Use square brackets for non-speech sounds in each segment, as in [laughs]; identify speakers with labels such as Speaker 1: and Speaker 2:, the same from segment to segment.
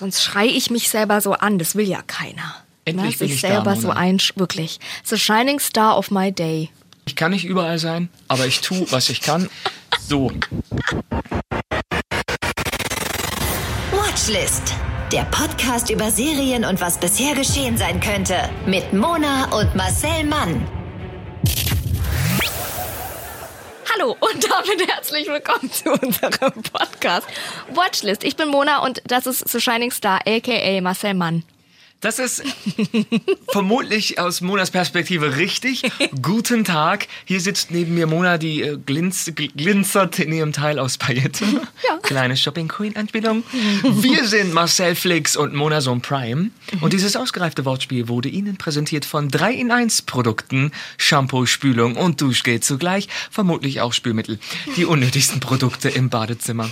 Speaker 1: Sonst schreie ich mich selber so an. Das will ja keiner.
Speaker 2: Endlich
Speaker 1: ne?
Speaker 2: bin
Speaker 1: Sich
Speaker 2: ich da,
Speaker 1: selber so
Speaker 2: Mona.
Speaker 1: ein, wirklich. The shining star of my day.
Speaker 2: Ich kann nicht überall sein, aber ich tue, was ich kann. So,
Speaker 3: Watchlist. Der Podcast über Serien und was bisher geschehen sein könnte. Mit Mona und Marcel Mann.
Speaker 1: Hallo und damit herzlich willkommen zu unserem Podcast Watchlist. Ich bin Mona und das ist The Shining Star, aka Marcel Mann.
Speaker 2: Das ist vermutlich aus Monas Perspektive richtig. Guten Tag. Hier sitzt neben mir Mona, die äh, glinz, gl- glinzert in ihrem Teil aus Paillette.
Speaker 1: Ja.
Speaker 2: Kleine Shopping Queen Anspielung. Wir sind Marcel Flix und Mona Sohn Prime. Und dieses ausgereifte Wortspiel wurde Ihnen präsentiert von 3 in 1 Produkten. Shampoo, Spülung und Duschgel zugleich. Vermutlich auch Spülmittel. Die unnötigsten Produkte im Badezimmer.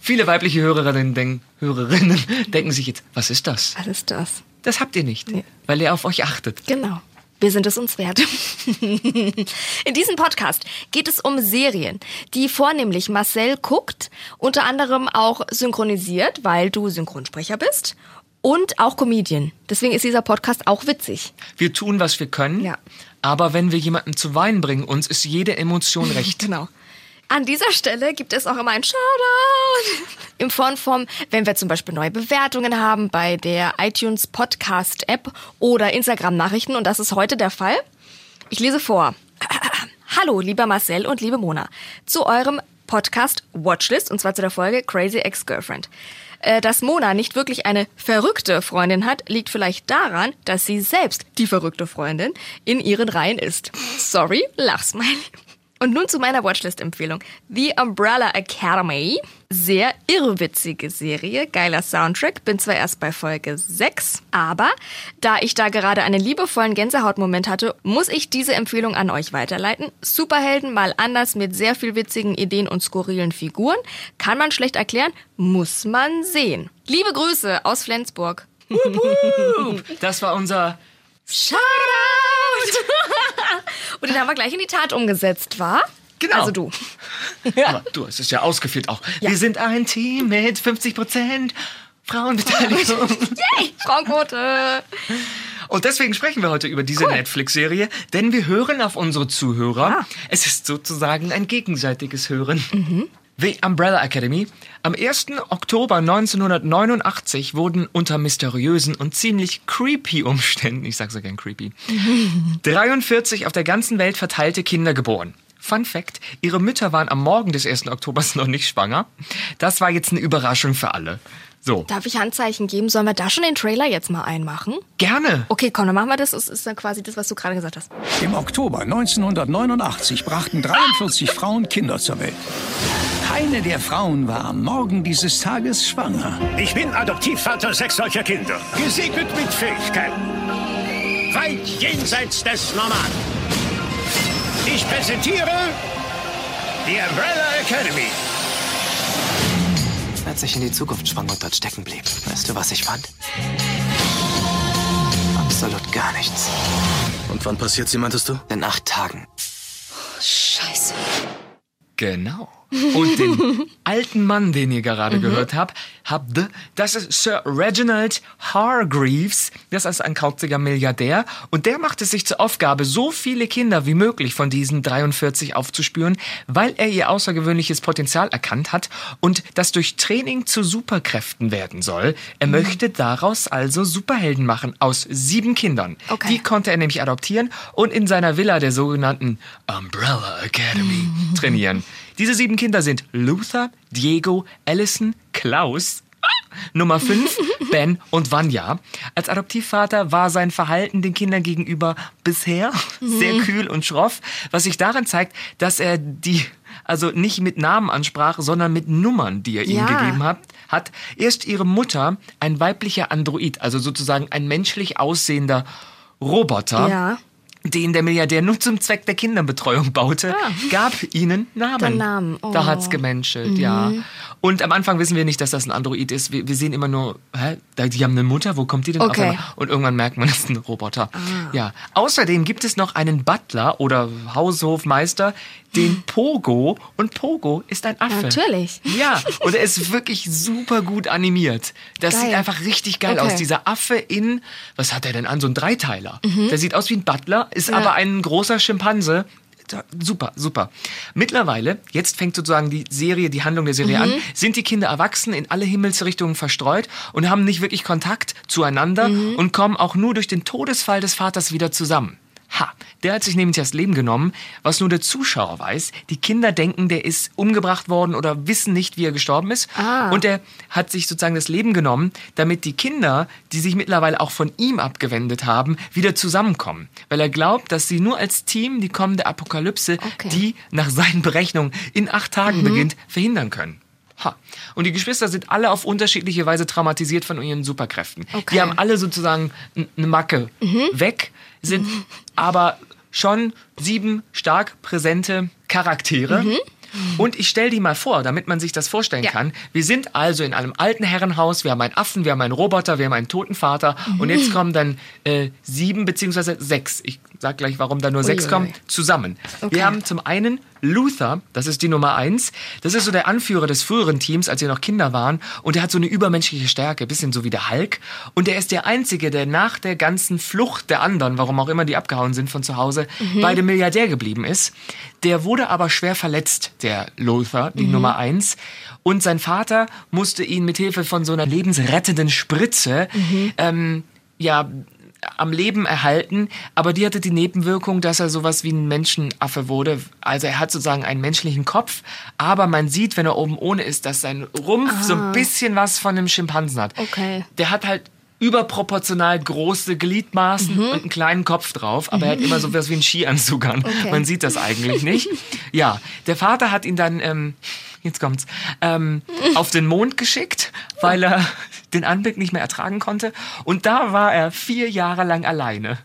Speaker 2: Viele weibliche Hörerinnen denken, Hörerinnen denken sich jetzt, was ist das?
Speaker 1: Was ist das?
Speaker 2: Das habt ihr nicht, weil ihr auf euch achtet.
Speaker 1: Genau. Wir sind es uns wert. [laughs] In diesem Podcast geht es um Serien, die vornehmlich Marcel guckt, unter anderem auch synchronisiert, weil du Synchronsprecher bist und auch Comedian. Deswegen ist dieser Podcast auch witzig.
Speaker 2: Wir tun, was wir können,
Speaker 1: Ja.
Speaker 2: aber wenn wir jemanden zu weinen bringen, uns ist jede Emotion recht. [laughs]
Speaker 1: Genau. An dieser Stelle gibt es auch immer ein Shoutout im Form von, wenn wir zum Beispiel neue Bewertungen haben bei der iTunes Podcast App oder Instagram Nachrichten und das ist heute der Fall. Ich lese vor. [clears throat] Hallo, lieber Marcel und liebe Mona, zu eurem Podcast Watchlist und zwar zu der Folge Crazy Ex-Girlfriend. Äh, Dass Mona nicht wirklich eine verrückte Freundin hat, liegt vielleicht daran, dass sie selbst die verrückte Freundin in ihren Reihen ist. Sorry, Lachsmiley. Und nun zu meiner Watchlist-Empfehlung. The Umbrella Academy. Sehr irrwitzige Serie, geiler Soundtrack. Bin zwar erst bei Folge 6, aber da ich da gerade einen liebevollen Gänsehautmoment hatte, muss ich diese Empfehlung an euch weiterleiten. Superhelden mal anders mit sehr viel witzigen Ideen und skurrilen Figuren. Kann man schlecht erklären, muss man sehen. Liebe Grüße aus Flensburg.
Speaker 2: Das war unser
Speaker 1: Shoutout! [laughs] und den haben wir gleich in die Tat umgesetzt, war?
Speaker 2: Genau.
Speaker 1: Also du. [laughs]
Speaker 2: Aber du es ja ausgeführt auch.
Speaker 1: Ja.
Speaker 2: Wir sind ein Team mit 50 Prozent Frauenbeteiligung. [laughs]
Speaker 1: Yay, Frauenquote.
Speaker 2: Und deswegen sprechen wir heute über diese
Speaker 1: Cool.
Speaker 2: Netflix-Serie, denn wir hören auf unsere Zuhörer.
Speaker 1: Ah.
Speaker 2: Es ist sozusagen ein gegenseitiges Hören.
Speaker 1: Mhm.
Speaker 2: The Umbrella Academy. Am 1. Oktober 1989 wurden unter mysteriösen und ziemlich creepy Umständen, ich sag so gern creepy, [laughs] 43 auf der ganzen Welt verteilte Kinder geboren. Fun Fact, ihre Mütter waren am Morgen des 1. Oktobers [laughs] noch nicht schwanger. Das war jetzt eine Überraschung für alle. So,
Speaker 1: Darf ich Handzeichen geben? Sollen wir da schon den Trailer jetzt mal einmachen?
Speaker 2: gerne.
Speaker 1: Okay, komm, dann machen wir das. Das ist dann quasi das, was du gerade gesagt hast.
Speaker 4: Im Oktober 1989 brachten 43 Frauen Kinder zur Welt. Keine der Frauen war am Morgen dieses Tages schwanger.
Speaker 5: Ich bin Adoptivvater sechs solcher Kinder. Gesegnet mit Fähigkeiten. Weit jenseits des Normalen. Ich präsentiere die Umbrella Academy.
Speaker 6: Als ich in die Zukunft schwang und dort stecken blieb, weißt du, was ich fand? Absolut gar nichts.
Speaker 7: Und wann passiert sie, meintest du?
Speaker 6: In acht Tagen.
Speaker 1: Scheiße.
Speaker 2: Genau. Und den [laughs] alten Mann, den ihr gerade
Speaker 1: Mhm.
Speaker 2: gehört habt, habt, das ist Sir Reginald Hargreaves. Das ist ein kauziger Milliardär. Und der macht es sich zur Aufgabe, so viele Kinder wie möglich von diesen 43 aufzuspüren, weil er ihr außergewöhnliches Potenzial erkannt hat und das durch Training zu Superkräften werden soll. Er
Speaker 1: Mhm.
Speaker 2: möchte daraus also Superhelden machen aus sieben Kindern.
Speaker 1: Okay.
Speaker 2: Die konnte er nämlich adoptieren und in seiner Villa der sogenannten Umbrella Academy [laughs] trainieren. Diese sieben Kinder sind Luther, Diego, Allison, Klaus, [laughs] Nummer 5, [laughs] Ben und Vanya. Als Adoptivvater war sein Verhalten den Kindern gegenüber bisher sehr kühl und schroff, was sich daran zeigt, dass er die also nicht mit Namen ansprach, sondern mit Nummern, die er ihnen
Speaker 1: Ja.
Speaker 2: gegeben hat, hat. Erst ihre Mutter, ein weiblicher Android, also sozusagen ein menschlich aussehender Roboter,
Speaker 1: Ja.
Speaker 2: Den der Milliardär nur zum Zweck der Kinderbetreuung baute, gab ihnen Namen.
Speaker 1: Namen, oh.
Speaker 2: Da hat's gemenschelt, ja. Und am Anfang wissen wir nicht, dass das ein Android ist. Wir, wir sehen immer nur, hä, die haben eine Mutter, wo kommt die denn
Speaker 1: Okay.
Speaker 2: Und irgendwann merkt man, [laughs] das ist ein Roboter. Ja. Außerdem gibt es noch einen Butler oder Haushofmeister, den Pogo und Pogo ist ein Affe.
Speaker 1: Natürlich.
Speaker 2: Ja, und er ist wirklich super gut animiert. Das
Speaker 1: Geil.
Speaker 2: sieht einfach richtig geil
Speaker 1: Okay.
Speaker 2: aus. Dieser Affe in, was hat er denn an? So ein Dreiteiler. Der sieht aus wie ein Butler, ist
Speaker 1: Mhm. Ja.
Speaker 2: aber ein großer Schimpanse. Super, super. Mittlerweile, jetzt fängt sozusagen die Serie, die Handlung der Serie
Speaker 1: Mhm.
Speaker 2: an, sind die Kinder erwachsen, in alle Himmelsrichtungen verstreut und haben nicht wirklich Kontakt zueinander
Speaker 1: Mhm.
Speaker 2: und kommen auch nur durch den Todesfall des Vaters wieder zusammen. Ha, der hat sich nämlich das Leben genommen, was nur der Zuschauer weiß. Die Kinder denken, der ist umgebracht worden oder wissen nicht, wie er gestorben ist.
Speaker 1: Ah.
Speaker 2: Und er hat sich sozusagen das Leben genommen, damit die Kinder, die sich mittlerweile auch von ihm abgewendet haben, wieder zusammenkommen. Weil er glaubt, dass sie nur als Team die kommende Apokalypse,
Speaker 1: Okay.
Speaker 2: die nach seinen Berechnungen in acht Tagen beginnt, verhindern können. Ha. Und die Geschwister sind alle auf unterschiedliche Weise traumatisiert von ihren Superkräften.
Speaker 1: Okay.
Speaker 2: Die haben alle sozusagen eine Macke weg, sind aber schon sieben stark präsente Charaktere. Und ich stelle die mal vor, damit man sich das vorstellen
Speaker 1: Ja.
Speaker 2: kann. Wir sind also in einem alten Herrenhaus, wir haben einen Affen, wir haben einen Roboter, wir haben einen toten Vater und jetzt kommen dann äh, sieben beziehungsweise sechs, ich sag gleich, warum da nur sechs kommen, zusammen.
Speaker 1: Okay.
Speaker 2: Wir haben zum einen Luther, das ist die Nummer eins. Das ist so der Anführer des früheren Teams, als wir noch Kinder waren. Und der hat so eine übermenschliche Stärke, bisschen so wie der Hulk. Und der ist der Einzige, der nach der ganzen Flucht der anderen, warum auch immer die abgehauen sind von zu Hause, bei dem Milliardär geblieben ist. Der wurde aber schwer verletzt, der Luther, die Nummer eins. Und sein Vater musste ihn mit Hilfe von so einer lebensrettenden Spritze, ähm, ja, am Leben erhalten, aber die hatte die Nebenwirkung, dass er sowas wie ein Menschenaffe wurde. Also er hat sozusagen einen menschlichen Kopf, aber man sieht, wenn er oben ohne ist, dass sein Rumpf so ein bisschen was von einem Schimpansen hat.
Speaker 1: Okay.
Speaker 2: Der hat halt überproportional große Gliedmaßen und einen kleinen Kopf drauf, aber er hat immer so was wie einen Skianzug an.
Speaker 1: Okay.
Speaker 2: Man sieht das eigentlich nicht. [laughs] Ja, der Vater hat ihn dann, ähm, jetzt kommt's, ähm, [laughs] auf den Mond geschickt, weil er den Anblick nicht mehr ertragen konnte. Und da war er vier Jahre lang alleine.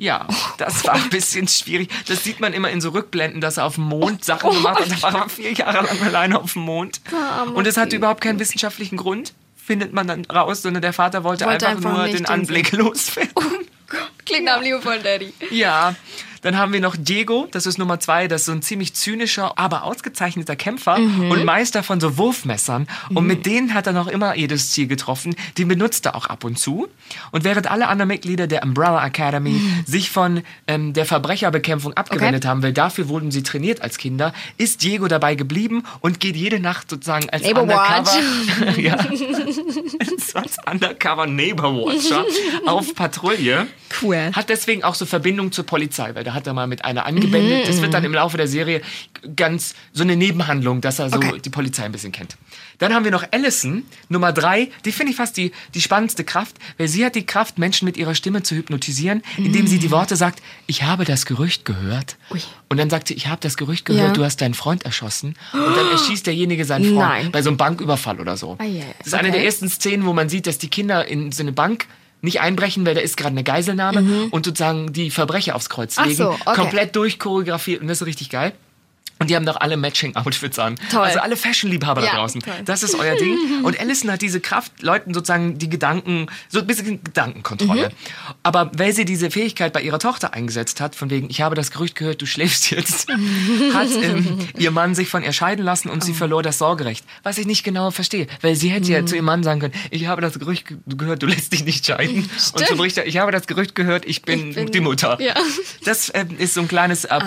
Speaker 2: Ja, das war ein bisschen schwierig. Das sieht man immer in so Rückblenden, dass er auf dem Mond Sachen gemacht hat. Da war er vier Jahre lang alleine auf dem Mond. Und es hatte überhaupt keinen wissenschaftlichen Grund, findet man dann raus, sondern der Vater wollte,
Speaker 1: Wollte
Speaker 2: einfach,
Speaker 1: einfach
Speaker 2: nur den Anblick loswerden.
Speaker 1: Klingt nach einem liebevollen Daddy.
Speaker 2: Ja, dann haben wir noch Diego, das ist Nummer zwei, das ist so ein ziemlich zynischer, aber ausgezeichneter Kämpfer und Meister von so Wurfmessern. Und mit denen hat er noch immer jedes Ziel getroffen. Die benutzt er auch ab und zu. Und während alle anderen Mitglieder der Umbrella Academy sich von ähm, der Verbrecherbekämpfung abgewendet haben, weil dafür wurden sie trainiert als Kinder, ist Diego dabei geblieben und geht jede Nacht sozusagen als
Speaker 1: Neighborwatch.
Speaker 2: Undercover, [laughs] ja, [laughs] als Undercover Neighbor Watcher [laughs] auf Patrouille.
Speaker 1: Cool.
Speaker 2: Hat deswegen auch so Verbindung zur Polizei, weil da hat er mal mit einer angebändelt. Das wird dann im Laufe der Serie ganz so eine Nebenhandlung, dass er so
Speaker 1: Okay.
Speaker 2: die Polizei ein bisschen kennt. Dann haben wir noch Allison, Nummer drei. Die finde ich fast die, die spannendste Kraft, weil sie hat die Kraft, Menschen mit ihrer Stimme zu hypnotisieren, indem sie die Worte sagt, ich habe das Gerücht gehört.
Speaker 1: Ui.
Speaker 2: Und dann sagt sie, ich habe das Gerücht gehört,
Speaker 1: Ja.
Speaker 2: du hast deinen Freund erschossen. Und dann erschießt derjenige seinen Freund
Speaker 1: Nein.
Speaker 2: bei so einem Banküberfall oder so.
Speaker 1: Ah, ja,
Speaker 2: Das ist eine
Speaker 1: okay.
Speaker 2: der ersten Szenen, wo man sieht, dass die Kinder in so eine Bank nicht einbrechen, weil da ist gerade eine Geiselnahme und sozusagen die Verbrecher aufs Kreuz
Speaker 1: Mhm. Ach
Speaker 2: legen.
Speaker 1: so, okay.
Speaker 2: Komplett durchchoreografiert und das ist richtig geil. Und die haben doch alle Matching-Outfits an.
Speaker 1: Toll.
Speaker 2: Also alle Fashion-Liebhaber
Speaker 1: Ja,
Speaker 2: da draußen.
Speaker 1: toll.
Speaker 2: Das ist euer Ding. [laughs] Und Allison hat diese Kraft, Leuten sozusagen die Gedanken, so ein bisschen Gedankenkontrolle.
Speaker 1: Mhm.
Speaker 2: Aber weil sie diese Fähigkeit bei ihrer Tochter eingesetzt hat, von wegen, ich habe das Gerücht gehört, du schläfst jetzt, [laughs] hat ähm, ihr Mann sich von ihr scheiden lassen und sie
Speaker 1: Oh.
Speaker 2: verlor das Sorgerecht. Was ich nicht genau verstehe. Weil sie hätte
Speaker 1: Mhm.
Speaker 2: ja zu ihrem Mann sagen können, ich habe das Gerücht ge- gehört, du lässt dich nicht scheiden. Und so bricht er, ich habe das Gerücht gehört, ich bin,
Speaker 1: Ich bin-
Speaker 2: die Mutter.
Speaker 1: Ja.
Speaker 2: Das ähm, ist so ein kleines äh,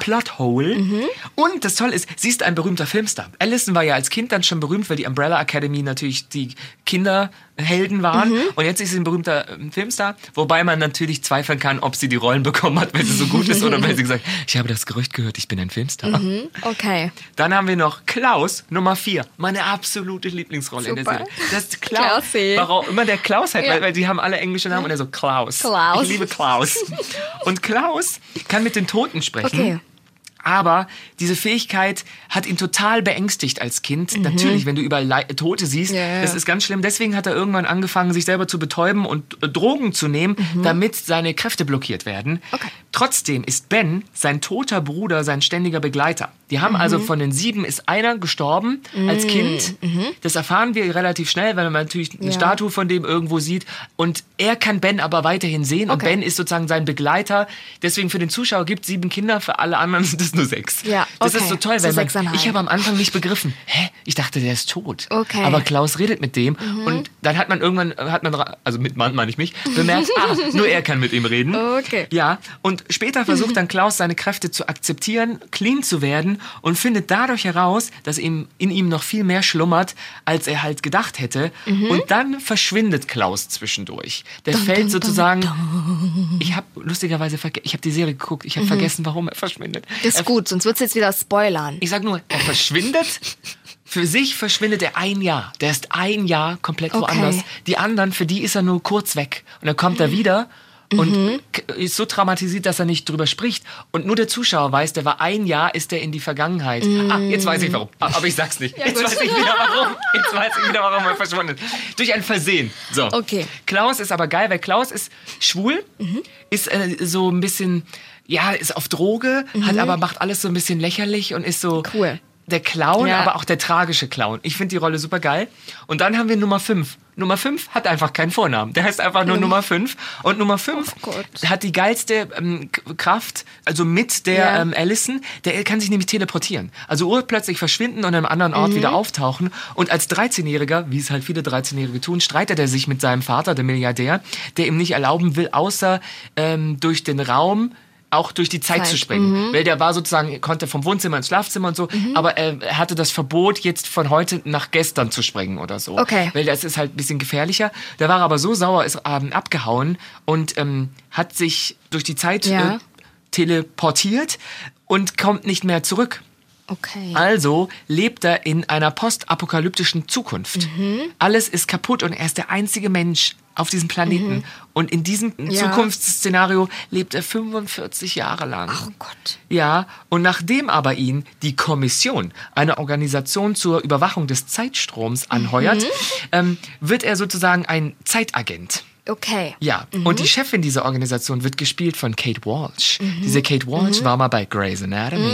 Speaker 2: Plothole.
Speaker 1: Mhm.
Speaker 2: Und das Tolle ist, sie ist ein berühmter Filmstar. Allison war ja als Kind dann schon berühmt, weil die Umbrella Academy natürlich die Kinderhelden waren.
Speaker 1: Mhm.
Speaker 2: Und jetzt ist sie ein berühmter ähm, Filmstar. Wobei man natürlich zweifeln kann, ob sie die Rollen [laughs] bekommen hat, weil sie so gut ist oder weil sie gesagt hat, ich habe das Gerücht gehört, ich bin ein Filmstar.
Speaker 1: Okay.
Speaker 2: Dann haben wir noch Klaus, Nummer 4. Meine absolute Lieblingsrolle in der
Speaker 1: Super.
Speaker 2: Serie. Das ist Klaus.
Speaker 1: Klausi.
Speaker 2: Warum immer der Klaus hat,
Speaker 1: Ja.
Speaker 2: weil, weil die haben alle englische Namen und er so Klaus.
Speaker 1: Klaus.
Speaker 2: Ich liebe Klaus. [laughs] Und Klaus kann mit den Toten sprechen.
Speaker 1: Okay.
Speaker 2: Aber diese Fähigkeit hat ihn total beängstigt als Kind. Natürlich, wenn du überall Lei- Tote siehst,
Speaker 1: Mhm. Ja, ja.
Speaker 2: das ist ganz schlimm. Deswegen hat er irgendwann angefangen, sich selber zu betäuben und äh, Drogen zu nehmen, damit seine Kräfte blockiert werden.
Speaker 1: Mhm. Okay.
Speaker 2: Trotzdem ist Ben sein toter Bruder, sein ständiger Begleiter. Die haben also von den sieben ist einer gestorben als Kind. Das erfahren wir relativ schnell, weil man natürlich eine
Speaker 1: Ja.
Speaker 2: Statue von dem irgendwo sieht. Und er kann Ben aber weiterhin sehen. Und
Speaker 1: Okay.
Speaker 2: Ben ist sozusagen sein Begleiter. Deswegen für den Zuschauer gibt es sieben Kinder, für alle anderen [laughs] sind es nur sechs.
Speaker 1: Ja,
Speaker 2: Das
Speaker 1: okay.
Speaker 2: ist so toll,
Speaker 1: So
Speaker 2: weil man,
Speaker 1: sechseinhalb.
Speaker 2: ich habe am Anfang nicht begriffen. Hä? Ich dachte, der ist tot.
Speaker 1: Okay.
Speaker 2: Aber Klaus redet mit dem und dann hat man irgendwann, hat man, also mit Mann meine ich mich, bemerkt, ah, nur er kann mit ihm reden.
Speaker 1: Okay.
Speaker 2: Ja, und später versucht [laughs] dann Klaus seine Kräfte zu akzeptieren, clean zu werden und findet dadurch heraus, dass ihm, in ihm noch viel mehr schlummert, als er halt gedacht hätte. Und dann verschwindet Klaus zwischendurch. Der fällt sozusagen, ich habe lustigerweise, ich habe die Serie geguckt, ich habe vergessen, warum er verschwindet.
Speaker 1: Das
Speaker 2: er
Speaker 1: ist gut, sonst wird's jetzt wieder spoilern.
Speaker 2: ich sag nur, er verschwindet. Für sich verschwindet er ein Jahr. Der ist ein Jahr komplett
Speaker 1: Okay.
Speaker 2: woanders. Die anderen, für die ist er nur kurz weg. Und dann kommt er [gasps] wieder und k- ist so traumatisiert, dass er nicht drüber spricht. Und nur der Zuschauer weiß, der war ein Jahr, ist er in die Vergangenheit. Ah, jetzt weiß ich warum. Ah, Aber ich sag's nicht. jetzt weiß ich wieder warum. Jetzt weiß ich wieder, warum er verschwunden ist. Durch ein Versehen. So.
Speaker 1: Okay.
Speaker 2: Klaus ist aber geil, weil Klaus ist schwul, ist äh, so ein bisschen, ja, ist auf Droge, hat aber macht alles so ein bisschen lächerlich und ist so
Speaker 1: Cool.
Speaker 2: Der Clown,
Speaker 1: Ja.
Speaker 2: aber auch der tragische Clown. Ich finde die Rolle super geil. Und dann haben wir Nummer 5. Nummer 5 hat einfach keinen Vornamen. Der heißt einfach nur Nummer 5. Und Nummer 5
Speaker 1: Oh
Speaker 2: hat die geilste ähm, Kraft, also mit der
Speaker 1: Ja.
Speaker 2: ähm, Allison. Der kann sich nämlich teleportieren. Also urplötzlich verschwinden und an einem anderen Ort
Speaker 1: Mhm.
Speaker 2: wieder auftauchen. Und als 13-Jähriger, wie es halt viele 13-Jährige tun, streitet er sich mit seinem Vater, dem Milliardär, der ihm nicht erlauben will, außer ähm, durch den Raum auch durch die Zeit,
Speaker 1: Zeit,
Speaker 2: zu springen. Weil der war sozusagen, konnte vom Wohnzimmer ins Schlafzimmer und so, aber er, er hatte das Verbot, jetzt von heute nach gestern zu springen oder so.
Speaker 1: Okay.
Speaker 2: Weil das ist halt ein bisschen gefährlicher. Der war aber so sauer, ist ähm, abgehauen und ähm, hat sich durch die Zeit
Speaker 1: Ja.
Speaker 2: äh, teleportiert und kommt nicht mehr zurück.
Speaker 1: Okay.
Speaker 2: Also lebt er in einer postapokalyptischen Zukunft.
Speaker 1: Mhm.
Speaker 2: Alles ist kaputt und er ist der einzige Mensch auf diesem Planeten. Und in diesem
Speaker 1: Mhm. Ja.
Speaker 2: Zukunftsszenario lebt er 45 Jahre lang.
Speaker 1: Oh Gott.
Speaker 2: Ja, und nachdem aber ihn die Kommission, eine Organisation zur Überwachung des Zeitstroms, anheuert,
Speaker 1: Mhm.
Speaker 2: ähm, wird er sozusagen ein Zeitagent.
Speaker 1: Okay.
Speaker 2: Ja,
Speaker 1: Mhm.
Speaker 2: und die Chefin dieser Organisation wird gespielt von Kate Walsh.
Speaker 1: Mhm.
Speaker 2: Diese Kate Walsh war mal bei Grey's Anatomy.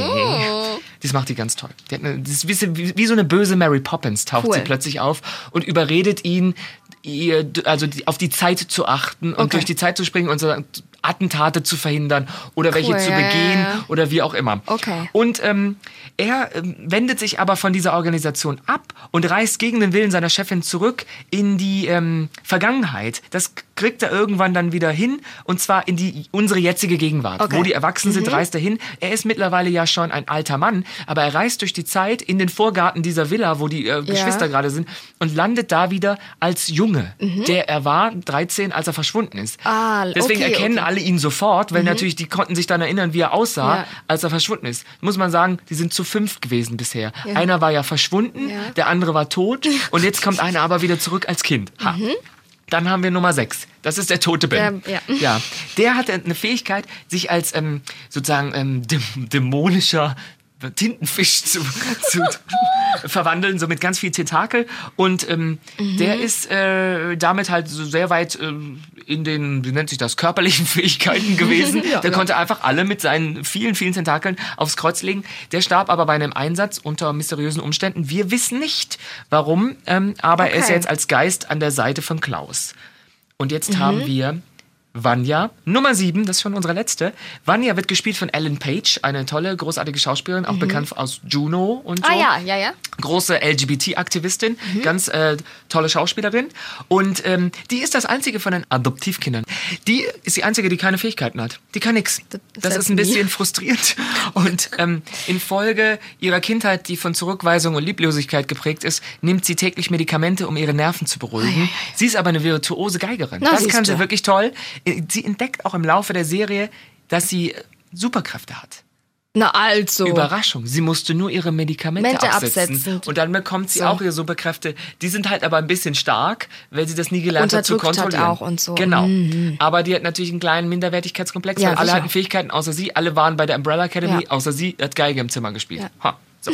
Speaker 2: Das macht die ganz toll. Die hat eine, das ist wie, wie, wie so eine böse Mary Poppins taucht
Speaker 1: Cool.
Speaker 2: sie plötzlich auf und überredet ihn, ihr, also die, auf die Zeit zu achten und
Speaker 1: Okay.
Speaker 2: durch die Zeit zu springen und so Attentate zu verhindern oder welche
Speaker 1: Cool,
Speaker 2: zu
Speaker 1: ja, ja,
Speaker 2: begehen
Speaker 1: ja.
Speaker 2: oder wie auch immer.
Speaker 1: Okay.
Speaker 2: Und ähm, er ähm, wendet sich aber von dieser Organisation ab und reist gegen den Willen seiner Chefin zurück in die ähm, Vergangenheit. Das kriegt er irgendwann dann wieder hin und zwar in die unsere jetzige Gegenwart,
Speaker 1: Okay. Mhm.
Speaker 2: wo die Erwachsenen sind, reist er hin. Er ist mittlerweile ja schon ein alter Mann, aber er reist durch die Zeit in den Vorgarten dieser Villa, wo die äh, Geschwister gerade sind und landet da wieder als Junge, der er war 13, als er verschwunden ist.
Speaker 1: Mhm. Ah,
Speaker 2: Deswegen
Speaker 1: okay,
Speaker 2: erkennen
Speaker 1: okay.
Speaker 2: alle ihn sofort, weil natürlich die konnten sich dann erinnern, wie er aussah,
Speaker 1: Ja.
Speaker 2: als er verschwunden ist. Muss man sagen, die sind zu fünf gewesen bisher. Einer war ja verschwunden,
Speaker 1: Ja.
Speaker 2: der andere war tot [laughs] und jetzt kommt einer aber wieder zurück als Kind. Ha. Dann haben wir Nummer sechs. Das ist der tote Ben.
Speaker 1: Der- ja.
Speaker 2: ja. Der hat eine Fähigkeit, sich als ähm, sozusagen ähm, däm- dämonischer Tintenfisch zu, zu verwandeln, so mit ganz viel Tentakel. Und ähm, der ist äh, damit halt so sehr weit ähm, in den, wie nennt sich das, körperlichen [laughs] Fähigkeiten gewesen. [laughs] der konnte einfach alle mit seinen vielen, vielen Tentakeln aufs Kreuz legen. Der starb aber bei einem Einsatz unter mysteriösen Umständen. Wir wissen nicht, warum, ähm, aber er ist
Speaker 1: Okay.
Speaker 2: jetzt als Geist an der Seite von Klaus. Und jetzt haben wir Vanya, Nummer 7, das ist schon unsere letzte. Vanya wird gespielt von Ellen Page, eine tolle, großartige Schauspielerin, auch bekannt aus Juno und so
Speaker 1: Ah ja, ja, ja.
Speaker 2: große LGBT-Aktivistin, ganz äh, tolle Schauspielerin. Und ähm, die ist das einzige von den Adoptivkindern. Die ist die einzige, die keine Fähigkeiten hat. Die kann nix.
Speaker 1: Das
Speaker 2: Das
Speaker 1: ist
Speaker 2: ein bisschen [laughs] frustrierend. Und ähm, infolge ihrer Kindheit, die von Zurückweisung und Lieblosigkeit geprägt ist, nimmt sie täglich Medikamente, um ihre Nerven zu beruhigen. Sie ist aber eine virtuose Geigerin.
Speaker 1: Na,
Speaker 2: das kann sie wirklich toll. Sie entdeckt auch im Laufe der Serie, dass sie äh, Superkräfte hat.
Speaker 1: Na also.
Speaker 2: Überraschung. Sie musste nur ihre Medikamente
Speaker 1: Mente
Speaker 2: absetzen.
Speaker 1: absetzen.
Speaker 2: Und dann bekommt sie
Speaker 1: So.
Speaker 2: auch ihre Superkräfte. Die sind halt aber ein bisschen stark, weil sie das nie gelernt hat zu
Speaker 1: Unterdrückt hat
Speaker 2: kontrollieren.
Speaker 1: auch und so.
Speaker 2: Genau. Aber die hat natürlich einen kleinen Minderwertigkeitskomplex,
Speaker 1: Ja,
Speaker 2: weil alle
Speaker 1: sicher.
Speaker 2: hatten Fähigkeiten außer sie. Alle waren bei der Umbrella Academy,
Speaker 1: Ja.
Speaker 2: außer sie hat Geige im Zimmer gespielt.
Speaker 1: Ja.
Speaker 2: Ha. So.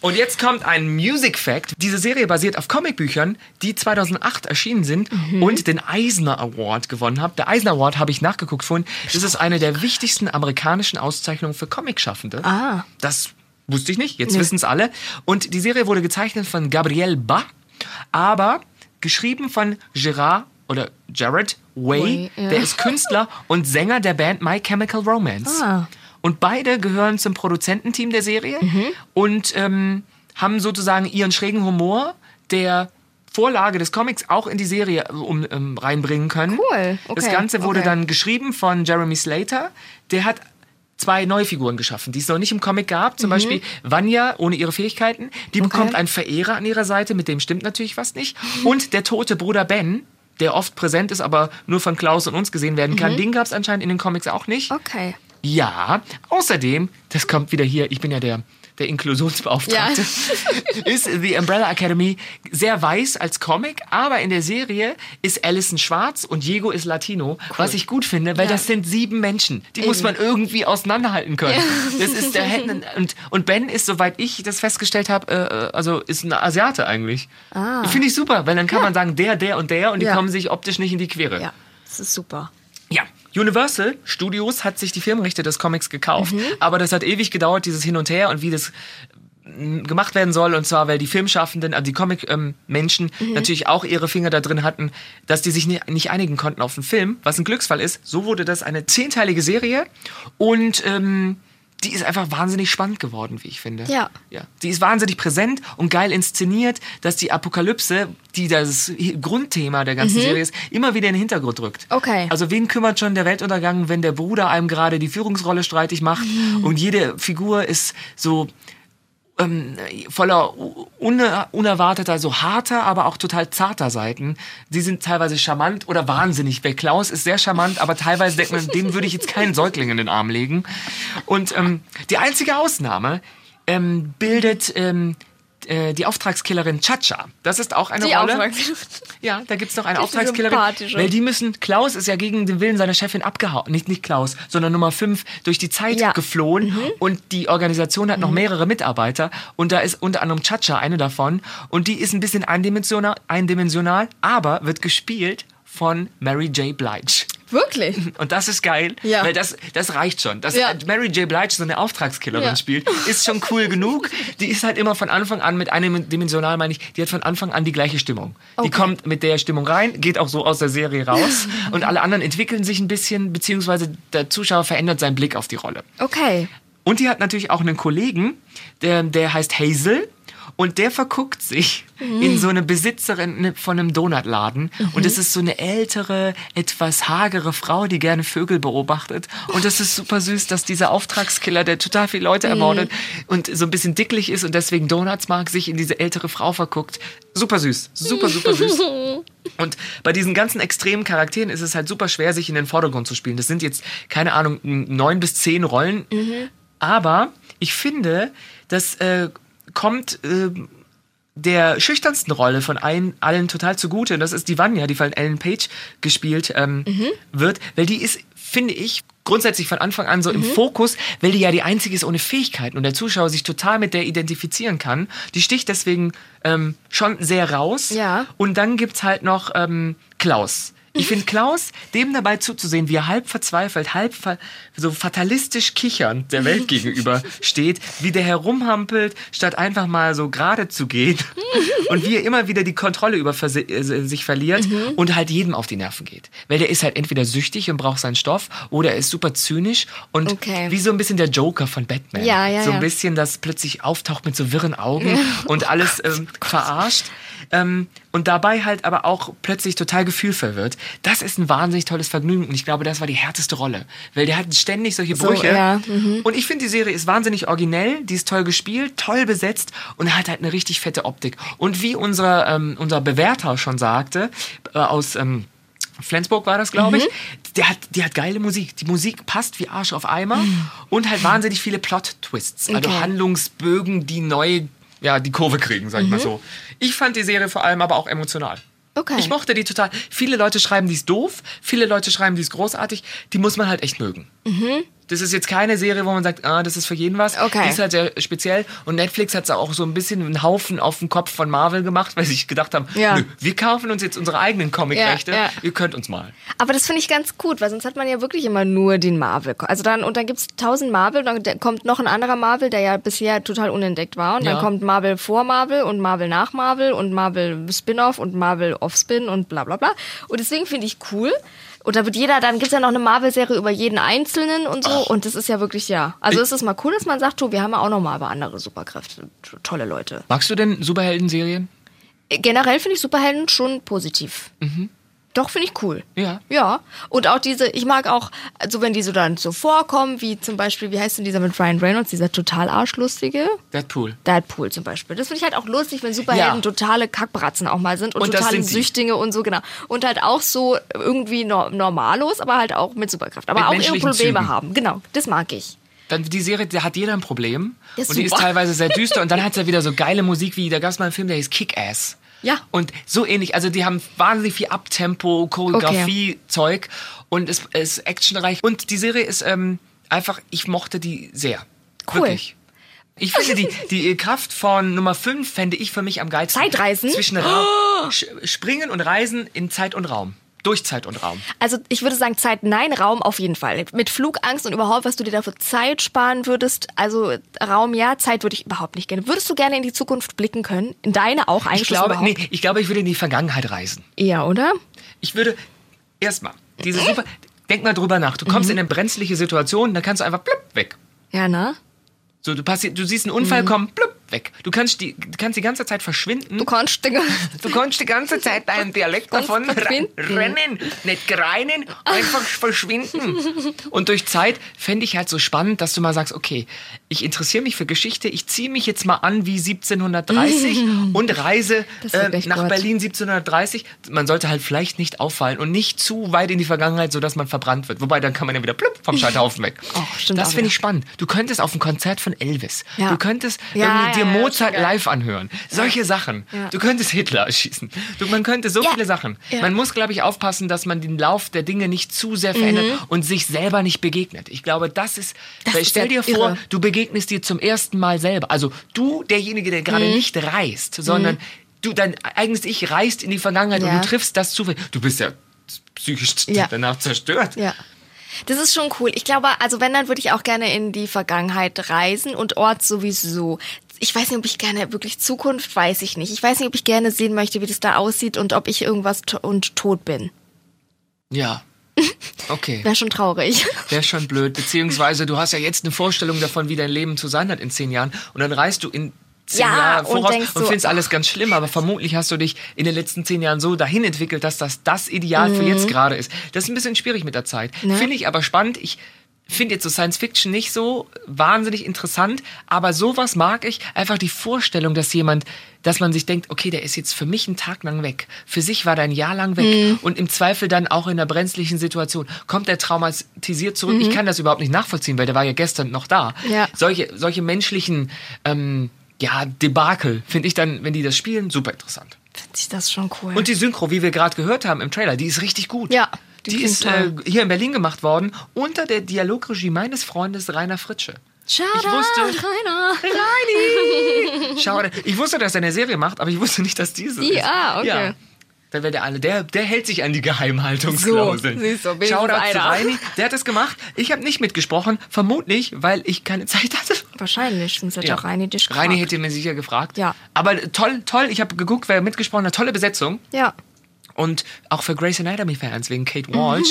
Speaker 2: Und jetzt kommt ein Music Fact. Diese Serie basiert auf Comicbüchern, die 2008 erschienen sind und den Eisner Award gewonnen haben. Der Eisner Award habe ich nachgeguckt vorhin. Das ist eine der wichtigsten amerikanischen Auszeichnungen für Comicschaffende.
Speaker 1: Ah.
Speaker 2: Das wusste ich nicht. Jetzt wissen es alle. Und die Serie wurde gezeichnet von Gabriel Ba, aber geschrieben von Gerard oder Jared Way.
Speaker 1: Way, ja.
Speaker 2: Der ist Künstler [laughs] und Sänger der Band My Chemical Romance.
Speaker 1: Ah.
Speaker 2: Und beide gehören zum Produzententeam der Serie
Speaker 1: Mhm.
Speaker 2: und ähm, haben sozusagen ihren schrägen Humor der Vorlage des Comics auch in die Serie äh, um, ähm, reinbringen können.
Speaker 1: Cool,
Speaker 2: Das
Speaker 1: okay,
Speaker 2: Ganze wurde
Speaker 1: okay.
Speaker 2: dann geschrieben von Jeremy Slater. Der hat zwei Neufiguren geschaffen, die es noch nicht im Comic gab.
Speaker 1: Mhm.
Speaker 2: Zum Beispiel Vanya ohne ihre Fähigkeiten. Die bekommt einen Verehrer an ihrer Seite, mit dem stimmt natürlich was nicht. Und der tote Bruder Ben, der oft präsent ist, aber nur von Klaus und uns gesehen werden
Speaker 1: Mhm.
Speaker 2: kann. Den gab es anscheinend in den Comics auch nicht.
Speaker 1: Okay.
Speaker 2: Ja, außerdem, das kommt wieder hier, ich bin ja der, der Inklusionsbeauftragte, [laughs] ist The Umbrella Academy sehr weiß als Comic, aber in der Serie ist Allison schwarz und Diego ist Latino, was ich gut finde, weil
Speaker 1: Ja.
Speaker 2: das sind sieben Menschen. Die muss man irgendwie auseinanderhalten können. Das ist der [laughs] und, und Ben ist, soweit ich das festgestellt habe, äh, äh, also ist ein Asiate eigentlich. Ah. Finde ich super, weil dann kann man sagen, der, der und der und die
Speaker 1: Ja.
Speaker 2: kommen sich optisch nicht in die Quere.
Speaker 1: Ja, das ist super.
Speaker 2: Universal Studios hat sich die Filmrechte des Comics gekauft,
Speaker 1: Mhm.
Speaker 2: aber das hat ewig gedauert, dieses Hin und Her und wie das mm, gemacht werden soll und zwar, weil die Filmschaffenden, also die Comic-Menschen
Speaker 1: Mhm.
Speaker 2: natürlich auch ihre Finger da drin hatten, dass die sich nicht, nicht einigen konnten auf den Film, was ein Glücksfall ist. So wurde das eine zehnteilige Serie und ähm, die ist einfach wahnsinnig spannend geworden, wie ich finde.
Speaker 1: Ja.
Speaker 2: Ja, die ist wahnsinnig präsent und geil inszeniert, dass die Apokalypse, die das Grundthema der ganzen Serie ist, immer wieder in den Hintergrund rückt.
Speaker 1: Mhm. Okay.
Speaker 2: Also wen kümmert schon der Weltuntergang, wenn der Bruder einem gerade die Führungsrolle streitig macht
Speaker 1: Mhm.
Speaker 2: und jede Figur ist so ähm, voller une, unerwarteter, so harter, aber auch total zarter Seiten. Die sind teilweise charmant oder wahnsinnig. Bei Klaus ist sehr charmant, aber teilweise denkt man, dem würde ich jetzt keinen Säugling in den Arm legen. Und ähm, die einzige Ausnahme ähm, bildet ähm, äh, die Auftragskillerin Chacha. Das ist auch eine
Speaker 1: Die
Speaker 2: Rolle.
Speaker 1: Auftragskillerin.
Speaker 2: Ja, da gibt's noch eine
Speaker 1: Die
Speaker 2: Auftragskillerin. Weil die müssen, Klaus ist ja gegen den Willen seiner Chefin abgehauen. Nicht, nicht Klaus, sondern Nummer 5 durch die Zeit
Speaker 1: Ja. Mhm.
Speaker 2: geflohen. Und die Organisation hat noch mehrere Mitarbeiter. Und da ist unter anderem Chacha eine davon. Und die ist ein bisschen eindimensional, eindimensional aber wird gespielt von Mary J. Blige.
Speaker 1: Wirklich? [laughs]
Speaker 2: Und das ist geil,
Speaker 1: Ja.
Speaker 2: weil das, das reicht schon. Dass
Speaker 1: Ja.
Speaker 2: Mary J. Blige so eine Auftragskillerin
Speaker 1: Ja.
Speaker 2: spielt, ist schon cool [laughs] genug. Die ist halt immer von Anfang an mit einem dimensional, meine ich, die hat von Anfang an die gleiche Stimmung. Die
Speaker 1: Okay.
Speaker 2: kommt mit der Stimmung rein, geht auch so aus der Serie raus [laughs] und alle anderen entwickeln sich ein bisschen, beziehungsweise der Zuschauer verändert seinen Blick auf die Rolle.
Speaker 1: Okay.
Speaker 2: Und die hat natürlich auch einen Kollegen, der, der heißt Hazel. Und der verguckt sich in so eine Besitzerin ne, von einem Donutladen. Und es ist so eine ältere, etwas hagere Frau, die gerne Vögel beobachtet. Und das ist super süß, dass dieser Auftragskiller, der total viele Leute ermordet und so ein bisschen dicklich ist und deswegen Donuts mag, sich in diese ältere Frau verguckt. Super süß. Super, super süß. [laughs] Und bei diesen ganzen extremen Charakteren ist es halt super schwer, sich in den Vordergrund zu spielen. Das sind jetzt, keine Ahnung, neun bis zehn Rollen. Aber ich finde, das äh, kommt äh, der schüchternsten Rolle von allen, allen total zugute. Und das ist die Vanya, die von Ellen Page gespielt ähm, wird. Weil die ist, finde ich, grundsätzlich von Anfang an so im Fokus, weil die ja die einzige ist ohne Fähigkeiten und der Zuschauer sich total mit der identifizieren kann. Die sticht deswegen ähm, schon sehr raus.
Speaker 1: Ja.
Speaker 2: Und dann gibt's halt noch ähm, Klaus. Ich finde Klaus, dem dabei zuzusehen, wie er halb verzweifelt, halb fa so fatalistisch kichernd der Welt gegenüber [laughs] steht, wie der herumhampelt, statt einfach mal so gerade zu gehen und wie er immer wieder die Kontrolle über äh, sich verliert und halt jedem auf die Nerven geht. Weil der ist halt entweder süchtig und braucht seinen Stoff oder er ist super zynisch und
Speaker 1: Okay.
Speaker 2: wie so ein bisschen der Joker von Batman.
Speaker 1: Ja, ja,
Speaker 2: so ein bisschen, das plötzlich auftaucht mit so wirren Augen und alles ähm, verarscht. Ähm, und dabei halt aber auch plötzlich total gefühlvoll wird. Das ist ein wahnsinnig tolles Vergnügen und ich glaube, das war die härteste Rolle. Weil der hat ständig solche
Speaker 1: So,
Speaker 2: Brüche.
Speaker 1: ja, mhm.
Speaker 2: Und ich finde, die Serie ist wahnsinnig originell, die ist toll gespielt, toll besetzt und hat halt eine richtig fette Optik. Und wie unser, ähm, unser Bewerter schon sagte, äh, aus... Ähm, Flensburg war das, glaube ich. Der hat, die hat geile Musik. Die Musik passt wie Arsch auf Eimer und halt wahnsinnig viele Plot-Twists. Also
Speaker 1: Okay.
Speaker 2: Handlungsbögen, die neu ja, die Kurve kriegen, sag ich mal so. Ich fand die Serie vor allem aber auch emotional.
Speaker 1: Okay.
Speaker 2: Ich mochte die total. Viele Leute schreiben, die ist doof. Viele Leute schreiben, die ist großartig. Die muss man halt echt mögen. Das ist jetzt keine Serie, wo man sagt, ah, das ist für jeden was.
Speaker 1: Okay.
Speaker 2: Die ist halt sehr speziell. Und Netflix hat auch so ein bisschen einen Haufen auf den Kopf von Marvel gemacht, weil sie sich gedacht haben,
Speaker 1: Ja.
Speaker 2: nö, wir kaufen uns jetzt unsere eigenen Comicrechte.
Speaker 1: Ja, ja.
Speaker 2: Ihr könnt uns mal.
Speaker 1: Aber das finde ich ganz gut, weil sonst hat man ja wirklich immer nur den Marvel. Also dann, und dann gibt's tausend Marvel, dann der- kommt noch ein anderer Marvel, der ja bisher total unentdeckt war. Und dann kommt Marvel vor Marvel und Marvel nach Marvel und Marvel Spin-off und Marvel Off-Spin und bla bla bla. Und deswegen finde ich cool. Und da wird jeder, dann gibt's ja noch eine Marvel-Serie über jeden Einzelnen und so. Und das ist ja wirklich, ja. Also es ist mal cool, dass man sagt, du, wir haben ja auch noch mal aber andere Superkräfte. Tolle Leute.
Speaker 2: Magst du denn Superhelden-Serien?
Speaker 1: Generell finde ich Superhelden schon positiv. Doch, finde ich cool.
Speaker 2: Ja.
Speaker 1: Ja. Und auch diese, ich mag auch, also wenn die so dann so vorkommen, wie zum Beispiel, wie heißt denn dieser mit Ryan Reynolds, dieser total arschlustige?
Speaker 2: Deadpool.
Speaker 1: Deadpool zum Beispiel. Das finde ich halt auch lustig, wenn Superhelden
Speaker 2: Ja.
Speaker 1: totale Kackbratzen auch mal sind und,
Speaker 2: Und
Speaker 1: totale
Speaker 2: sind.
Speaker 1: Süchtinge und so, genau. Und halt auch so irgendwie no normalos, aber halt auch mit Superkraft. Aber
Speaker 2: Mit
Speaker 1: auch ihre Probleme
Speaker 2: Zügen.
Speaker 1: haben. Genau, das mag ich.
Speaker 2: Dann die Serie, da hat jeder ein Problem. Und die ist teilweise sehr düster. Und dann [laughs] hat sie ja wieder so geile Musik, wie da gab es mal einen Film, der hieß Kick-Ass.
Speaker 1: Ja.
Speaker 2: Und so ähnlich. Also die haben wahnsinnig viel Abtempo, Choreografie, Zeug. Und es ist actionreich. Und die Serie ist ähm, einfach, ich mochte die sehr.
Speaker 1: Cool.
Speaker 2: Wirklich. Ich finde [laughs] die, die Kraft von Nummer 5 fände ich für mich am geilsten.
Speaker 1: Zeitreisen?
Speaker 2: Zwischen Ra [gasps] Sch- Springen und Reisen in Zeit und Raum. Durch Zeit und Raum.
Speaker 1: Also ich würde sagen Zeit, nein, Raum auf jeden Fall. Mit Flugangst und überhaupt, was du dir dafür Zeit sparen würdest. Also Raum ja, Zeit würde ich überhaupt nicht gerne. Würdest du gerne in die Zukunft blicken können? In deine auch eigentlich
Speaker 2: Ich glaube, nee, ich glaube, ich würde in die Vergangenheit reisen.
Speaker 1: Eher, oder?
Speaker 2: Ich würde erstmal diese super. Denk mal drüber nach. Du kommst in eine brenzliche Situation, dann kannst du einfach blub, weg.
Speaker 1: Ja, ne?
Speaker 2: So, du, du siehst einen Unfall kommen, blub, weg. Du kannst die, du kannst die ganze Zeit verschwinden.
Speaker 1: Du kannst Dinge.
Speaker 2: Du kannst die ganze Zeit deinen [laughs] Dialekt davon rennen, nicht greinen, einfach [laughs] verschwinden. Und durch Zeit fände ich halt so spannend, dass du mal sagst, okay, ich interessiere mich für Geschichte, ich ziehe mich jetzt mal an wie 1730 [laughs] und reise äh, nach
Speaker 1: gut.
Speaker 2: Berlin 1730. Man sollte halt vielleicht nicht auffallen und nicht zu weit in die Vergangenheit, sodass man verbrannt wird. Wobei, dann kann man ja wieder plupp vom Scheiterhaufen weg. [laughs]
Speaker 1: Oh, stimmt
Speaker 2: das finde ich spannend. Du könntest auf ein Konzert von Elvis,
Speaker 1: Ja.
Speaker 2: du könntest
Speaker 1: Ja,
Speaker 2: dir
Speaker 1: ja,
Speaker 2: Mozart live anhören. Solche Sachen. Du könntest Hitler erschießen. Du, man könnte so viele Sachen. Man muss, glaube ich, aufpassen, dass man den Lauf der Dinge nicht zu sehr verändert
Speaker 1: Mhm.
Speaker 2: und sich selber nicht begegnet. Ich glaube, das ist.
Speaker 1: Das ist
Speaker 2: stell dir vor,
Speaker 1: irre.
Speaker 2: du begegnest dir zum ersten Mal selber. Also du, derjenige, der gerade
Speaker 1: Mhm.
Speaker 2: nicht reist, sondern du, dein eigenes Ich reist in die Vergangenheit
Speaker 1: Ja.
Speaker 2: und du triffst das zufällig. Du bist ja psychisch
Speaker 1: Ja. [laughs]
Speaker 2: danach zerstört.
Speaker 1: Ja. Das ist schon cool. Ich glaube, also wenn, dann würde ich auch gerne in die Vergangenheit reisen und Ort sowieso. Ich weiß nicht, ob ich gerne wirklich Zukunft, weiß ich nicht. Ich weiß nicht, ob ich gerne sehen möchte, wie das da aussieht und ob ich irgendwas to und tot bin.
Speaker 2: Ja. Okay.
Speaker 1: Wäre schon traurig.
Speaker 2: Wäre schon blöd. Beziehungsweise du hast ja jetzt eine Vorstellung davon, wie dein Leben zu sein hat in zehn Jahren. Und dann reist du in zehn
Speaker 1: Ja,
Speaker 2: Jahre
Speaker 1: und
Speaker 2: voraus und,
Speaker 1: so,
Speaker 2: findest alles ganz schlimm. Aber vermutlich hast du dich in den letzten zehn Jahren so dahin entwickelt, dass das das Ideal für jetzt gerade ist. Das ist ein bisschen schwierig mit der Zeit.
Speaker 1: Mhm. Ne?
Speaker 2: Finde ich aber spannend. Ich finde jetzt so Science Fiction nicht so wahnsinnig interessant, aber sowas mag ich. Einfach die Vorstellung, dass jemand, dass man sich denkt, okay, der ist jetzt für mich einen Tag lang weg. Für sich war der ein Jahr lang weg.
Speaker 1: Mhm.
Speaker 2: Und im Zweifel dann auch in einer brenzlichen Situation kommt der traumatisiert zurück.
Speaker 1: Mhm.
Speaker 2: Ich kann das überhaupt nicht nachvollziehen, weil der war ja gestern noch da.
Speaker 1: Ja.
Speaker 2: Solche, solche menschlichen, ähm, ja, Debakel finde ich dann, wenn die das spielen, super interessant.
Speaker 1: Finde ich das schon cool.
Speaker 2: Und die Synchro, wie wir gerade gehört haben im Trailer, die ist richtig gut.
Speaker 1: Ja, die
Speaker 2: Die, ist äh, hier in Berlin gemacht worden unter der Dialogregie meines Freundes Rainer Fritsche.
Speaker 1: Schade,
Speaker 2: ich wusste-
Speaker 1: Rainer.
Speaker 2: Reini! [laughs] Schade. Ich wusste, dass er eine Serie macht, aber ich wusste nicht, dass diese
Speaker 1: Die,
Speaker 2: ist.
Speaker 1: ah, okay.
Speaker 2: Ja. Da wäre der alle, der, der hält sich an die Geheimhaltungsklauseln.
Speaker 1: So, siehst du,
Speaker 2: zu. Reini, der hat es gemacht. Ich habe nicht mitgesprochen, vermutlich, weil ich keine Zeit hatte.
Speaker 1: Wahrscheinlich, sonst hätte
Speaker 2: Ja.
Speaker 1: auch Reini dich gefragt.
Speaker 2: Reini hätte mir sicher gefragt.
Speaker 1: Ja.
Speaker 2: Aber toll, toll. Ich habe geguckt, wer mitgesprochen hat. Tolle Besetzung.
Speaker 1: Ja.
Speaker 2: Und auch für Grey's Anatomy-Fans wegen Kate Walsh.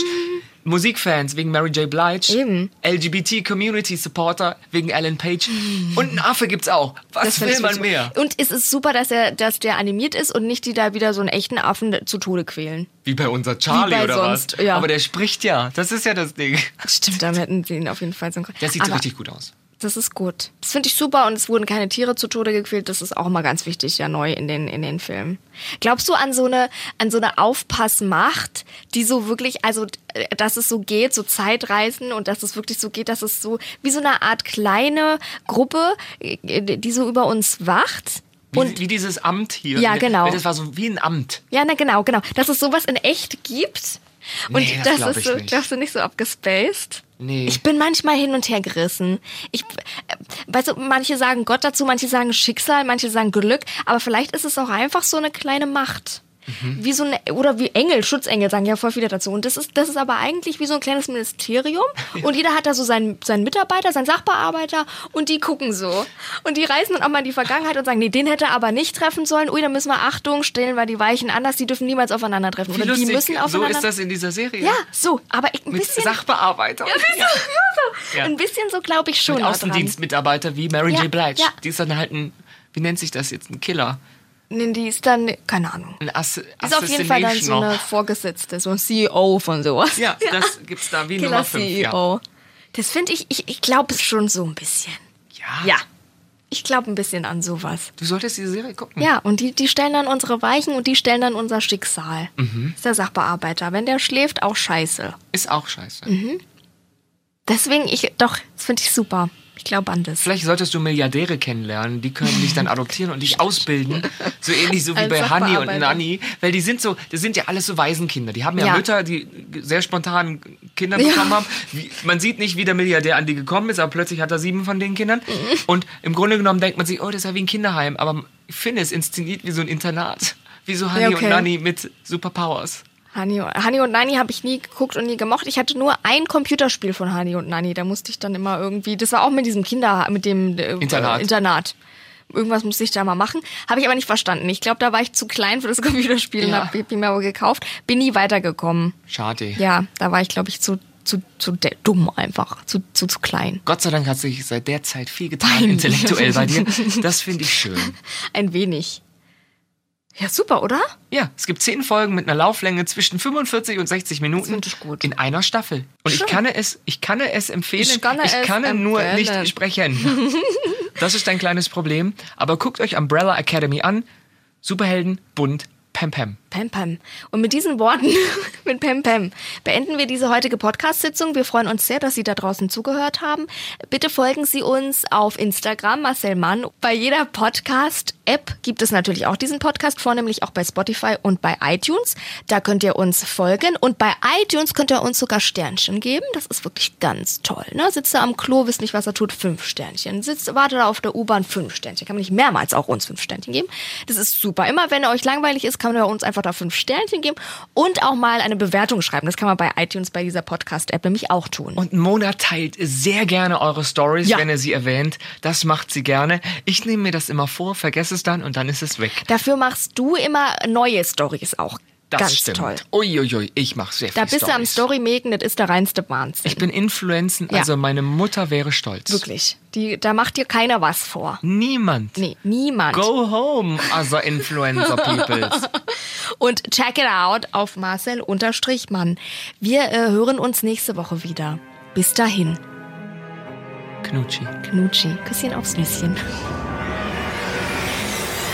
Speaker 2: Musikfans wegen Mary J. Blige.
Speaker 1: Eben.
Speaker 2: LGBT-Community-Supporter wegen Alan Page. Und einen Affe gibt's auch. Was
Speaker 1: find
Speaker 2: will man mehr?
Speaker 1: Und es ist super, dass er, dass der animiert ist und nicht die da wieder so einen echten Affen zu Tode quälen.
Speaker 2: Wie bei unser Charlie
Speaker 1: bei
Speaker 2: oder
Speaker 1: sonst,
Speaker 2: was?
Speaker 1: ja.
Speaker 2: Aber der spricht ja. Das ist ja das Ding.
Speaker 1: Stimmt, da hätten sie ihn auf jeden Fall so
Speaker 2: Der sieht
Speaker 1: Aber
Speaker 2: richtig gut aus.
Speaker 1: Das ist gut. Das finde ich super und es wurden keine Tiere zu Tode gequält. Das ist auch mal ganz wichtig, ja, neu in den, in den Filmen. Glaubst du an so eine, an so eine Aufpassmacht, die so wirklich, also, äh, dass es so geht, so Zeitreisen und dass es wirklich so geht, dass es so wie so eine Art kleine Gruppe, äh, die so über uns wacht?
Speaker 2: Wie,
Speaker 1: Und
Speaker 2: wie dieses Amt hier.
Speaker 1: Ja, genau.
Speaker 2: Das war so wie ein Amt.
Speaker 1: Ja, na genau, genau. Dass es sowas in echt gibt. Und
Speaker 2: Nee, das
Speaker 1: das, ist so,
Speaker 2: nicht.
Speaker 1: glaubst du nicht so abgespaced?
Speaker 2: Nee.
Speaker 1: Ich bin manchmal hin und her gerissen. Ich, äh, weißt du, manche sagen Gott dazu, manche sagen Schicksal, manche sagen Glück, aber vielleicht ist es auch einfach so eine kleine Macht. Wie so eine, oder wie Engel, Schutzengel sagen ja voll viele dazu. Und das ist, das ist aber eigentlich wie so ein kleines Ministerium. [laughs] Und jeder hat da so seinen, seinen Mitarbeiter, seinen Sachbearbeiter und die gucken so. Und die reisen dann auch mal in die Vergangenheit und sagen, nee, den hätte er aber nicht treffen sollen. Ui, da müssen wir Achtung, stellen wir die Weichen anders, die dürfen niemals aufeinandertreffen. Oder die müssen
Speaker 2: so
Speaker 1: aufeinander.
Speaker 2: ist das in dieser Serie.
Speaker 1: ja, so, aber ein
Speaker 2: Mit
Speaker 1: bisschen.
Speaker 2: Sachbearbeiter.
Speaker 1: Ja, so, ja, so.
Speaker 2: Ja.
Speaker 1: Ein bisschen so glaube ich schon.
Speaker 2: Mit. Außendienstmitarbeiter wie Mary
Speaker 1: Ja,
Speaker 2: J. Blige.
Speaker 1: ja.
Speaker 2: Die ist dann halt ein, wie nennt sich das jetzt, ein Killer.
Speaker 1: Nee, die ist dann, keine Ahnung.
Speaker 2: Ass
Speaker 1: Ist auf jeden Fall dann so eine Vorgesetzte, so ein CEO von sowas. [laughs]
Speaker 2: Ja, das gibt's da wie
Speaker 1: Killer
Speaker 2: Nummer 5. Ja.
Speaker 1: CEO. Das finde ich, ich, ich glaube es schon so ein bisschen.
Speaker 2: ja.
Speaker 1: Ja. Ich glaube ein bisschen an sowas.
Speaker 2: Du solltest diese Serie gucken.
Speaker 1: Ja, und die, die stellen dann unsere Weichen und die stellen dann unser Schicksal.
Speaker 2: Mhm.
Speaker 1: Ist der Sachbearbeiter. Wenn der schläft, auch scheiße.
Speaker 2: Ist auch scheiße.
Speaker 1: Mhm. Deswegen, ich, doch, das finde ich super. Ich glaube an das.
Speaker 2: Vielleicht solltest du Milliardäre kennenlernen, die können dich dann adoptieren und dich ausbilden. So ähnlich so wie bei Honey und. Nanny. Weil die sind so, das sind ja alles so Waisenkinder. Die haben ja,
Speaker 1: Ja.
Speaker 2: Mütter, die sehr spontan Kinder
Speaker 1: Ja.
Speaker 2: bekommen haben. Wie, man sieht nicht, wie der Milliardär an die gekommen ist, aber plötzlich hat er sieben von den Kindern.
Speaker 1: Mhm.
Speaker 2: Und im Grunde genommen denkt man sich, oh, das ist ja wie ein Kinderheim. Aber ich finde es inszeniert wie so ein Internat. Wie so Honey
Speaker 1: Ja, okay.
Speaker 2: und Nanny mit Superpowers.
Speaker 1: Honey, Honey und Nanny habe ich nie geguckt und nie gemocht. Ich hatte nur ein Computerspiel von Honey und Nanny. Da musste ich dann immer irgendwie, das war auch mit diesem Kinder, mit dem äh,
Speaker 2: Internat.
Speaker 1: Internat. Irgendwas musste ich da mal machen. Habe ich aber nicht verstanden. Ich glaube, da war ich zu klein für das [laughs] Computerspiel und
Speaker 2: Ja.
Speaker 1: habe hab mir aber gekauft. Bin nie weitergekommen.
Speaker 2: Schade.
Speaker 1: Ja, da war ich, glaube ich, zu, zu, zu dumm einfach. Zu, zu, zu klein.
Speaker 2: Gott sei Dank hat sich seit der Zeit viel getan,
Speaker 1: Nein.
Speaker 2: intellektuell bei dir. [laughs] Das finde ich schön.
Speaker 1: Ein wenig. Ja, super, oder?
Speaker 2: Ja, es gibt zehn Folgen mit einer Lauflänge zwischen 45 und 60 Minuten
Speaker 1: finde ich gut.
Speaker 2: in einer Staffel. Und ich
Speaker 1: Schön.
Speaker 2: kann es, ich kann es empfehlen.
Speaker 1: Ich kann es
Speaker 2: nur
Speaker 1: empfehlen.
Speaker 2: nicht sprechen. [laughs] Das ist ein kleines Problem. Aber guckt euch Umbrella Academy an. Superhelden, bunt, Pam Pam.
Speaker 1: Pam Pam. Und mit diesen Worten, [laughs] mit Pam Pam, beenden wir diese heutige Podcast-Sitzung. Wir freuen uns sehr, dass Sie da draußen zugehört haben. Bitte folgen Sie uns auf Instagram, Marcel Mann. Bei jeder Podcast-App gibt es natürlich auch diesen Podcast, vornehmlich auch bei Spotify und bei iTunes. Da könnt ihr uns folgen. Und bei iTunes könnt ihr uns sogar Sternchen geben. Das ist wirklich ganz toll. Ne? Sitzt er am Klo, wisst nicht, was er tut, fünf Sternchen. Sitzt, wartet er auf der U-Bahn, fünf Sternchen. Kann man nicht mehrmals auch uns fünf Sternchen geben. Das ist super. Immer wenn euch langweilig ist, kann man uns einfach da fünf Sternchen geben und auch mal eine Bewertung schreiben. Das kann man bei iTunes, bei dieser Podcast-App nämlich auch tun.
Speaker 2: Und Mona teilt sehr gerne eure Stories,
Speaker 1: Ja.
Speaker 2: wenn ihr sie erwähnt. Das macht sie gerne. Ich nehme mir das immer vor, vergesse es dann und dann ist es weg.
Speaker 1: Dafür machst du immer neue Stories auch.
Speaker 2: Das
Speaker 1: Ganz
Speaker 2: stimmt.
Speaker 1: toll.
Speaker 2: Uiuiui, ich mache sehr viel
Speaker 1: Da bist du am
Speaker 2: Stories.
Speaker 1: Story-Maken, das ist der reinste Wahnsinn.
Speaker 2: Ich bin Influenzen,
Speaker 1: Ja.
Speaker 2: also meine Mutter wäre stolz.
Speaker 1: Wirklich. Die, da macht dir keiner was vor.
Speaker 2: Niemand.
Speaker 1: Nee, niemand.
Speaker 2: Go home, other influencer peoples. [laughs]
Speaker 1: Und check it out auf Marcel-Mann. Wir äh, hören uns nächste Woche wieder. Bis dahin.
Speaker 2: Knutschi.
Speaker 1: Knutschi. Küsschen aufs Nüsschen.